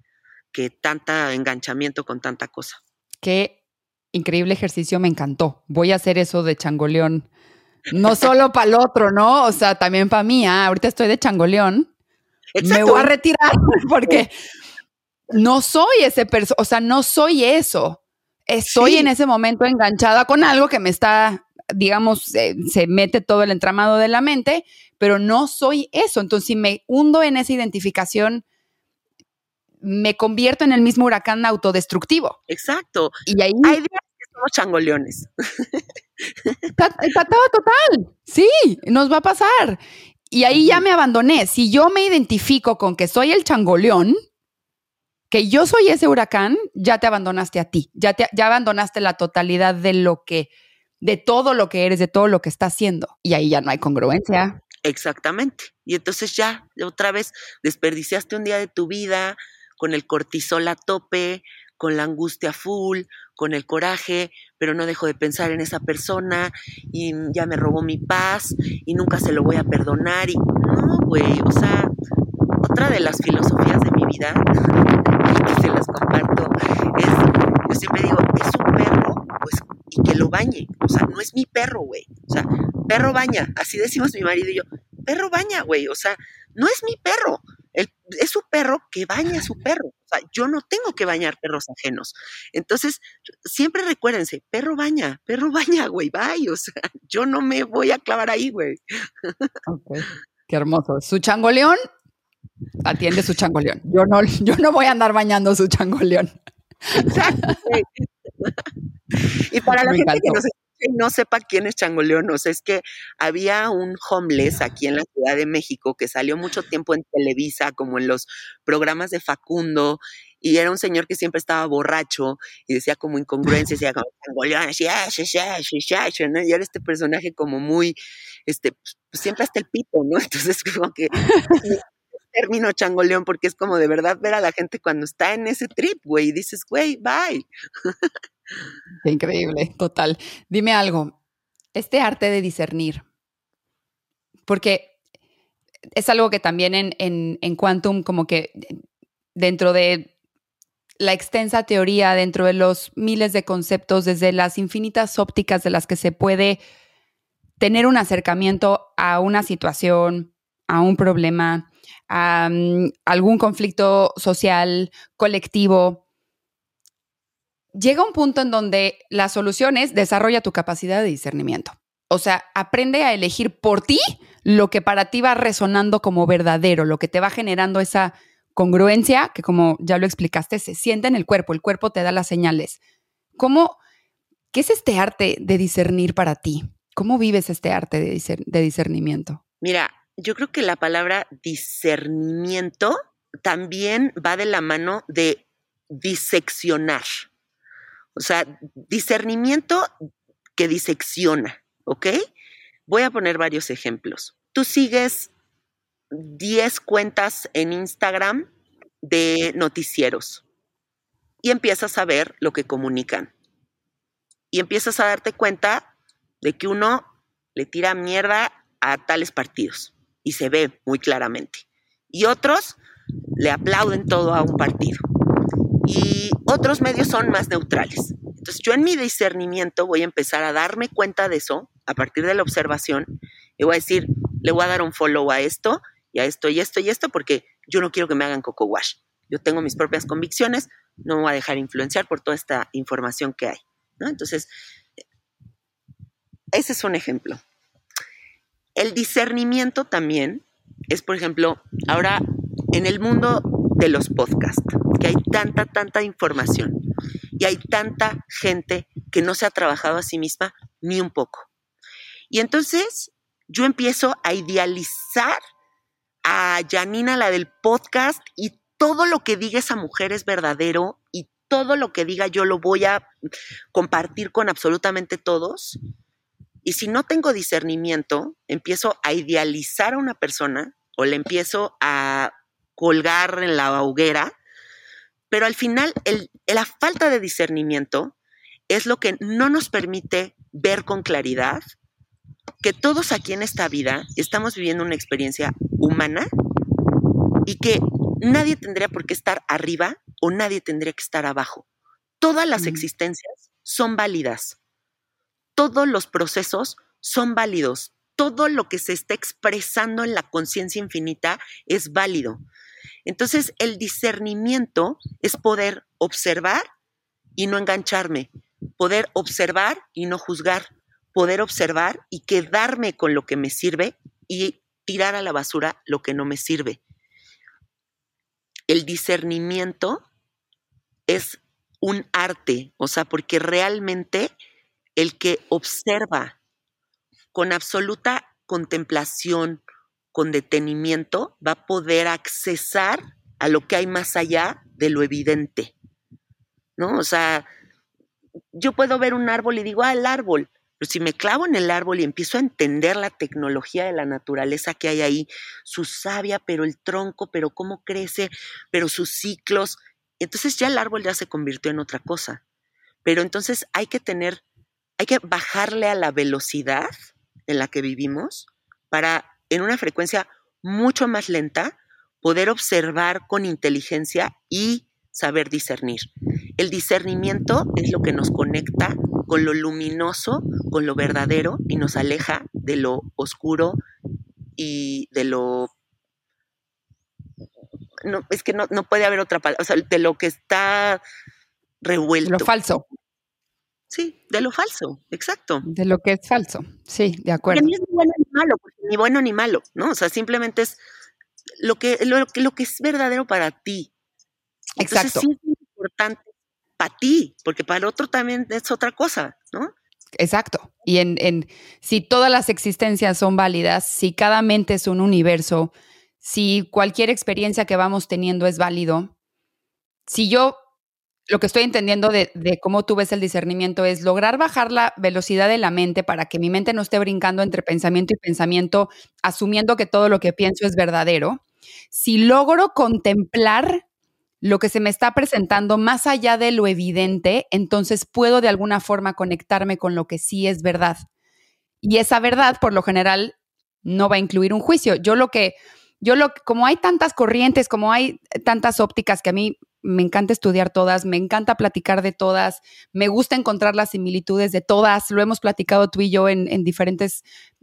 S2: que tanta enganchamiento con tanta cosa.
S1: Qué increíble ejercicio, me encantó. Voy a hacer eso de changoleón. No solo para el otro, ¿no? O sea, también para mí. ¿ah? Ahorita estoy de changoleón. Me voy a retirar porque no soy ese persona, o sea, no soy eso. Estoy en ese momento enganchada con algo que me está, digamos, se mete todo el entramado de la mente, pero no soy eso. Entonces, si me hundo en esa identificación, me convierto en el mismo huracán autodestructivo.
S2: Exacto.
S1: Y ahí...
S2: Hay días que somos changoleones.
S1: Estaba total. Sí, nos va a pasar. Y ahí ya me abandoné. Si yo me identifico con que soy el changoleón, que yo soy ese huracán, ya te abandonaste a ti, ya, te, ya abandonaste la totalidad de lo que, de todo lo que eres, de todo lo que estás haciendo. Y ahí ya no hay congruencia.
S2: Exactamente. Y entonces ya, otra vez, desperdiciaste un día de tu vida con el cortisol a tope, con la angustia full, con el coraje, pero no dejo de pensar en esa persona y ya me robó mi paz y nunca se lo voy a perdonar. Y no, güey, o sea, otra de las filosofías de mi vida, que se las comparto, es, yo siempre digo, es un perro, pues, y que lo bañe. O sea, no es mi perro, güey. O sea, perro baña, así decimos mi marido y yo, perro baña, güey, o sea, no es mi perro, es su perro que baña a su perro. O sea, yo no tengo que bañar perros ajenos. Entonces, siempre recuérdense, perro baña, perro baña, güey, bye. O sea, yo no me voy a clavar ahí, güey.
S1: Ok, qué hermoso. Su changoleón atiende su changoleón. Yo no, yo no voy a andar bañando su changoleón. Exacto.
S2: y para la gente que nos no sepa quién es Changoleón, o sea, es que había un homeless aquí en la Ciudad de México que salió mucho tiempo en Televisa, como en los programas de Facundo, y era un señor que siempre estaba borracho y decía como incongruencias, decía como Changoleón, así, ah, ¿no? y era este personaje como muy, este, pues, siempre hasta el pito, ¿no? Entonces, como que término changoleón porque es como de verdad ver a la gente cuando está en ese trip, güey, y dices, güey, bye.
S1: Increíble, total. Dime algo, este arte de discernir, porque es algo que también en, en, en Quantum, como que dentro de la extensa teoría, dentro de los miles de conceptos, desde las infinitas ópticas de las que se puede tener un acercamiento a una situación, a un problema, a mm, algún conflicto social, colectivo, llega un punto en donde la solución es desarrolla tu capacidad de discernimiento. O sea, aprende a elegir por ti lo que para ti va resonando como verdadero, lo que te va generando esa congruencia que como ya lo explicaste, se siente en el cuerpo, el cuerpo te da las señales. ¿Cómo, qué es este arte de discernir para ti? ¿Cómo vives este arte de, de discernimiento?
S2: Mira, yo creo que la palabra discernimiento también va de la mano de diseccionar. O sea, discernimiento que disecciona, ¿ok? Voy a poner varios ejemplos. Tú sigues 10 cuentas en Instagram de noticieros y empiezas a ver lo que comunican. Y empiezas a darte cuenta de que uno le tira mierda a tales partidos y se ve muy claramente. Y otros le aplauden todo a un partido. Y otros medios son más neutrales. Entonces yo en mi discernimiento voy a empezar a darme cuenta de eso a partir de la observación y voy a decir, le voy a dar un follow a esto y a esto y esto y esto porque yo no quiero que me hagan coco wash. Yo tengo mis propias convicciones, no me voy a dejar influenciar por toda esta información que hay. Entonces, ese es un ejemplo. El discernimiento también es, por ejemplo, ahora en el mundo de los podcasts, que hay tanta, tanta información y hay tanta gente que no se ha trabajado a sí misma ni un poco. Y entonces yo empiezo a idealizar a Janina, la del podcast, y todo lo que diga esa mujer es verdadero y todo lo que diga yo lo voy a compartir con absolutamente todos. Y si no tengo discernimiento, empiezo a idealizar a una persona o le empiezo a colgar en la hoguera, pero al final la falta de discernimiento es lo que no nos permite ver con claridad que todos aquí en esta vida estamos viviendo una experiencia humana y que nadie tendría por qué estar arriba o nadie tendría que estar abajo. Todas las existencias son válidas todos los procesos son válidos. Todo lo que se está expresando en la conciencia infinita es válido. Entonces, el discernimiento es poder observar y no engancharme, poder observar y no juzgar, poder observar y quedarme con lo que me sirve y tirar a la basura lo que no me sirve. El discernimiento es un arte, o sea, porque realmente el que observa con absoluta contemplación, con detenimiento, va a poder accesar a lo que hay más allá de lo evidente. ¿No? O sea, yo puedo ver un árbol y digo, ah, el árbol. Pero si me clavo en el árbol y empiezo a entender la tecnología de la naturaleza que hay ahí, su savia, pero el tronco, pero cómo crece, pero sus ciclos, entonces ya el árbol ya se convirtió en otra cosa. Pero entonces hay que tener hay que bajarle a la velocidad en la que vivimos para, en una frecuencia mucho más lenta, poder observar con inteligencia y saber discernir. El discernimiento es lo que nos conecta con lo luminoso, con lo verdadero y nos aleja de lo oscuro y de lo... No, es que no, puede haber otra palabra, o sea, de lo que está revuelto.
S1: Lo falso.
S2: Sí, de lo falso, exacto.
S1: De lo que es falso, sí, de acuerdo.
S2: ni es ni bueno ni malo, ni bueno ni malo, ¿no? O sea, simplemente es lo que, lo, lo que es verdadero para ti.
S1: Exacto.
S2: sí es importante para ti, porque para el otro también es otra cosa, ¿no?
S1: Exacto. Y en, en, si todas las existencias son válidas, si cada mente es un universo, si cualquier experiencia que vamos teniendo es válido, si yo lo que estoy entendiendo de, de, cómo tú ves el discernimiento es lograr bajar la velocidad de la mente para que mi mente no esté brincando entre pensamiento y pensamiento, asumiendo que todo lo que pienso es verdadero. Si logro contemplar lo que se me está presentando más allá de lo evidente, entonces puedo de alguna forma conectarme con lo que sí es verdad. Y esa verdad, por lo general, no va a incluir un juicio. Yo lo que, yo lo, como hay tantas corrientes, como hay tantas ópticas que a mí me encanta estudiar todas, me encanta platicar de todas, me gusta encontrar las similitudes de todas, lo hemos platicado tú y yo en, diferentes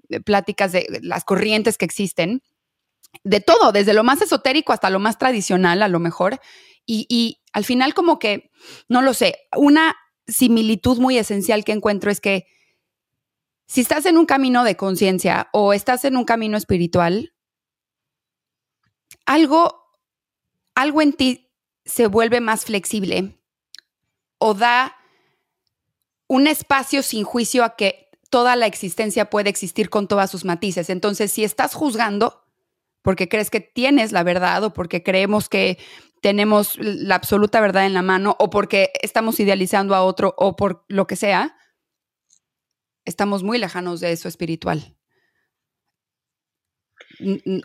S1: eh, pláticas de las corrientes que existen, de todo, desde lo más esotérico hasta lo más tradicional a lo mejor, y, y al final como que, no lo sé, una similitud muy esencial que encuentro es que si estás en un camino de conciencia o estás en un camino espiritual, algo, algo en ti se vuelve más flexible o da un espacio sin juicio a que toda la existencia puede existir con todas sus matices. Entonces, si estás juzgando porque crees que tienes la verdad o porque creemos que tenemos la absoluta verdad en la mano o porque estamos idealizando a otro o por lo que sea, estamos muy lejanos de eso espiritual.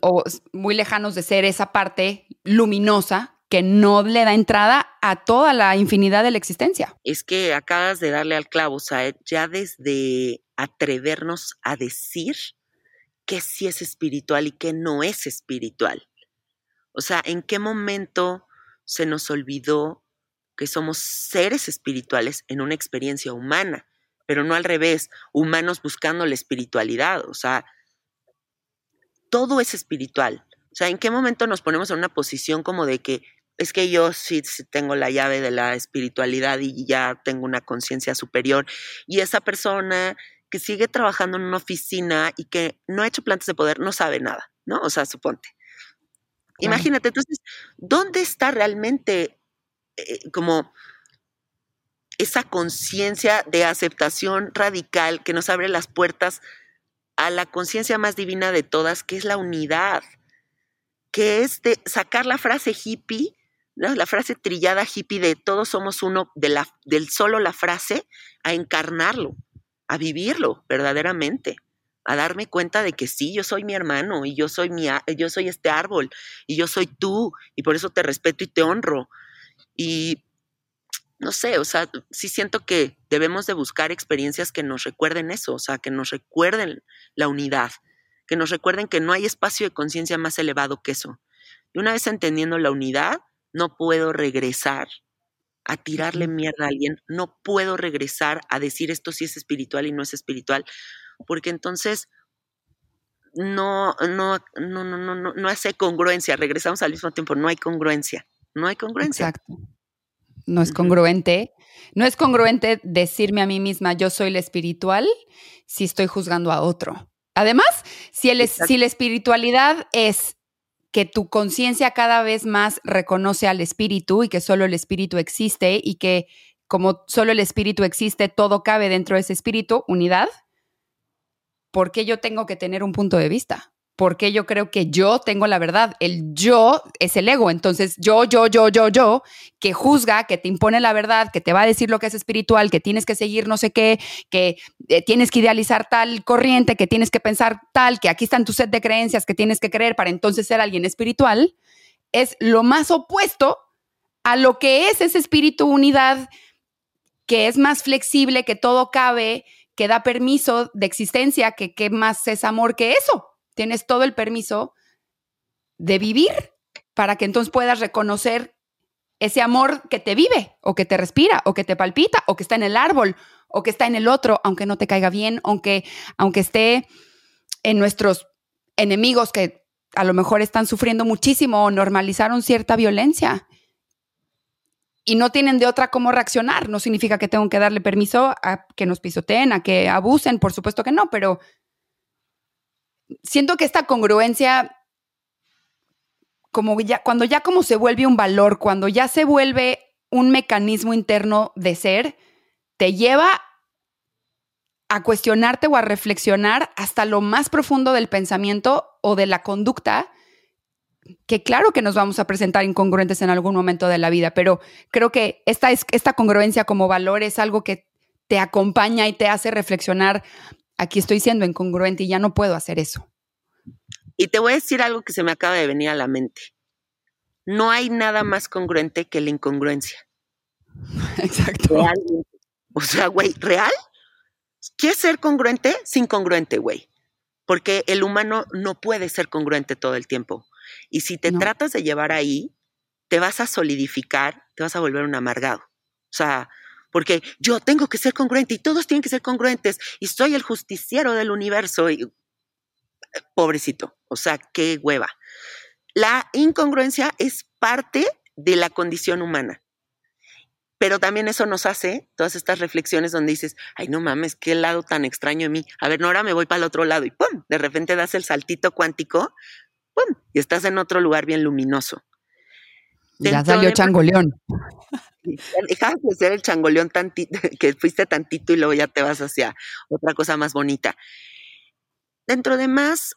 S1: O muy lejanos de ser esa parte luminosa que no le da entrada a toda la infinidad de la existencia.
S2: Es que acabas de darle al clavo, o sea, ya desde atrevernos a decir que sí es espiritual y que no es espiritual. O sea, ¿en qué momento se nos olvidó que somos seres espirituales en una experiencia humana, pero no al revés, humanos buscando la espiritualidad? O sea, todo es espiritual. O sea, ¿en qué momento nos ponemos en una posición como de que es que yo sí, tengo la llave de la espiritualidad y ya tengo una conciencia superior. Y esa persona que sigue trabajando en una oficina y que no ha hecho plantas de poder no sabe nada, ¿no? O sea, suponte. Imagínate, entonces, ¿dónde está realmente eh, como esa conciencia de aceptación radical que nos abre las puertas a la conciencia más divina de todas, que es la unidad, que es de sacar la frase hippie la frase trillada hippie de todos somos uno, de la, del solo la frase, a encarnarlo, a vivirlo verdaderamente, a darme cuenta de que sí, yo soy mi hermano y yo soy, mi, yo soy este árbol y yo soy tú y por eso te respeto y te honro. Y no sé, o sea, sí siento que debemos de buscar experiencias que nos recuerden eso, o sea, que nos recuerden la unidad, que nos recuerden que no hay espacio de conciencia más elevado que eso. Y una vez entendiendo la unidad, no puedo regresar a tirarle mierda a alguien, no puedo regresar a decir esto sí es espiritual y no es espiritual, porque entonces no, no, no, no, no, no, no hace congruencia, regresamos al mismo tiempo, no hay congruencia, no hay congruencia.
S1: Exacto. No es congruente. No es congruente decirme a mí misma, yo soy la espiritual, si estoy juzgando a otro. Además, si, el, si la espiritualidad es que tu conciencia cada vez más reconoce al espíritu y que solo el espíritu existe y que como solo el espíritu existe, todo cabe dentro de ese espíritu, unidad, ¿por qué yo tengo que tener un punto de vista? Porque yo creo que yo tengo la verdad. El yo es el ego. Entonces, yo, yo, yo, yo, yo, que juzga, que te impone la verdad, que te va a decir lo que es espiritual, que tienes que seguir no sé qué, que eh, tienes que idealizar tal corriente, que tienes que pensar tal, que aquí están tu set de creencias que tienes que creer para entonces ser alguien espiritual, es lo más opuesto a lo que es ese espíritu unidad, que es más flexible, que todo cabe, que da permiso de existencia, que qué más es amor que eso tienes todo el permiso de vivir para que entonces puedas reconocer ese amor que te vive o que te respira o que te palpita o que está en el árbol o que está en el otro, aunque no te caiga bien, aunque, aunque esté en nuestros enemigos que a lo mejor están sufriendo muchísimo o normalizaron cierta violencia y no tienen de otra cómo reaccionar. No significa que tengo que darle permiso a que nos pisoteen, a que abusen, por supuesto que no, pero siento que esta congruencia, como ya, cuando ya como se vuelve un valor, cuando ya se vuelve un mecanismo interno de ser, te lleva a cuestionarte o a reflexionar hasta lo más profundo del pensamiento o de la conducta que claro que nos vamos a presentar incongruentes en algún momento de la vida, pero creo que esta, esta congruencia como valor es algo que te acompaña y te hace reflexionar, aquí estoy siendo incongruente y ya no puedo hacer eso.
S2: Y te voy a decir algo que se me acaba de venir a la mente. No hay nada más congruente que la incongruencia.
S1: Exacto.
S2: O sea, güey, ¿real? ¿Quieres ser congruente? Sin congruente, güey. Porque el humano no puede ser congruente todo el tiempo. Y si te tratas de llevar ahí, te vas a solidificar, te vas a volver un amargado. O sea, porque yo tengo que ser congruente y todos tienen que ser congruentes y soy el justiciero del universo. Y, pobrecito, o sea, qué hueva. La incongruencia es parte de la condición humana. Pero también eso nos hace todas estas reflexiones donde dices, ay, no mames, qué lado tan extraño en mí. A ver, no, ahora me voy para el otro lado y ¡pum! De repente das el saltito cuántico y estás en otro lugar bien luminoso.
S1: ya salió changoleón.
S2: Dejas de ser el changoleón tantito, que fuiste tantito y luego ya te vas hacia otra cosa más bonita. Dentro de más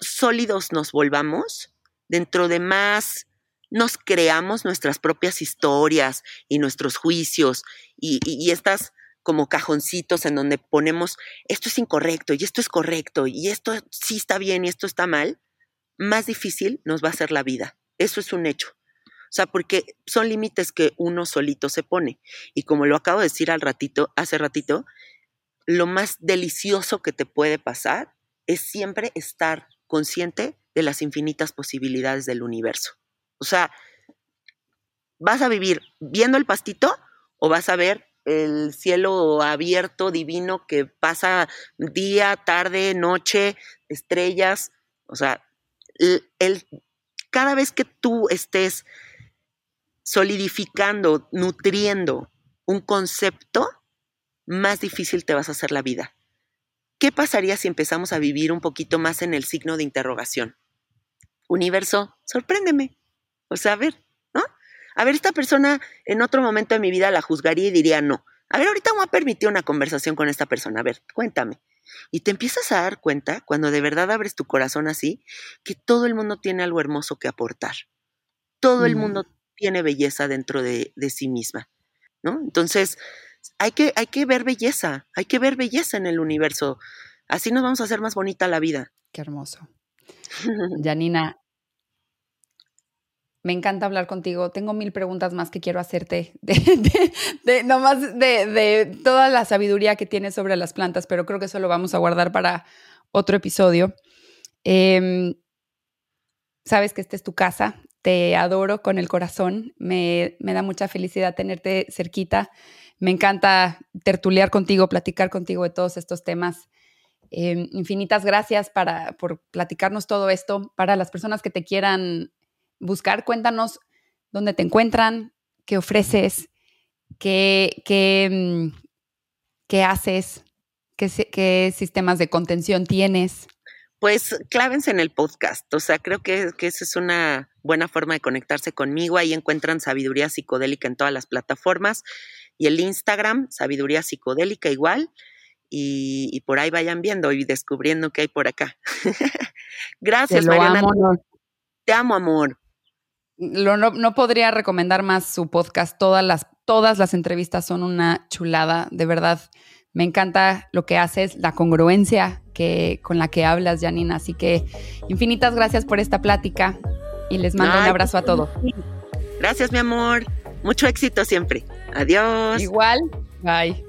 S2: sólidos nos volvamos, dentro de más nos creamos nuestras propias historias y nuestros juicios y, y, estas como cajoncitos en donde ponemos esto es incorrecto y esto es correcto y esto sí está bien y esto está mal, más difícil nos va a ser la vida. Eso es un hecho. O sea, porque son límites que uno solito se pone. Y como lo acabo de decir al ratito, hace ratito, lo más delicioso que te puede pasar es siempre estar consciente de las infinitas posibilidades del universo. O sea, ¿vas a vivir viendo el pastito o vas a ver el cielo abierto, divino, que pasa día, tarde, noche, estrellas? O sea, el, cada vez que tú estés solidificando, nutriendo un concepto, más difícil te vas a hacer la vida. ¿Qué pasaría si empezamos a vivir un poquito más en el signo de interrogación? Universo, sorpréndeme. O sea, a ver, ¿no? A ver, esta persona en otro momento de mi vida la juzgaría y diría no. A ver, ahorita voy a permitir una conversación con esta persona. A ver, cuéntame. Y te empiezas a dar cuenta, cuando de verdad abres tu corazón así, que todo el mundo tiene algo hermoso que aportar. Todo el mundo tiene belleza dentro de, sí misma, ¿no? Entonces, hay que, hay que ver belleza, hay que ver belleza en el universo. Así nos vamos a hacer más bonita la vida.
S1: Qué hermoso. Janina, me encanta hablar contigo. Tengo mil preguntas más que quiero hacerte, de, de, de nomás de, toda la sabiduría que tienes sobre las plantas, pero creo que eso lo vamos a guardar para otro episodio. Em, sabes que esta es tu casa, te adoro con el corazón, me, da mucha felicidad tenerte cerquita, me encanta tertulear contigo, platicar contigo de todos estos temas. Em, infinitas gracias para, por platicarnos todo esto. Para las personas que te quieran buscar, cuéntanos dónde te encuentran, qué ofreces, qué, qué, mm, qué haces, qué, qué, sistemas de contención tienes.
S2: Pues clávense en el podcast, o sea, creo que, que esa es una buena forma de conectarse conmigo. Ahí encuentran sabiduría psicodélica en todas las plataformas y el Instagram, sabiduría psicodélica igual. Y, por ahí vayan viendo y descubriendo qué hay por acá. Gracias, Mariana. Te amo, amor
S1: no, podría recomendar más su podcast. Todas las, todas las entrevistas son una chulada, de verdad. Me encanta lo que haces, la congruencia que, con la que hablas, Janina. Así que infinitas gracias por esta plática y les mando un abrazo a todos.
S2: Gracias, mi amor. Mucho éxito siempre. Adiós.
S1: Igual. Bye.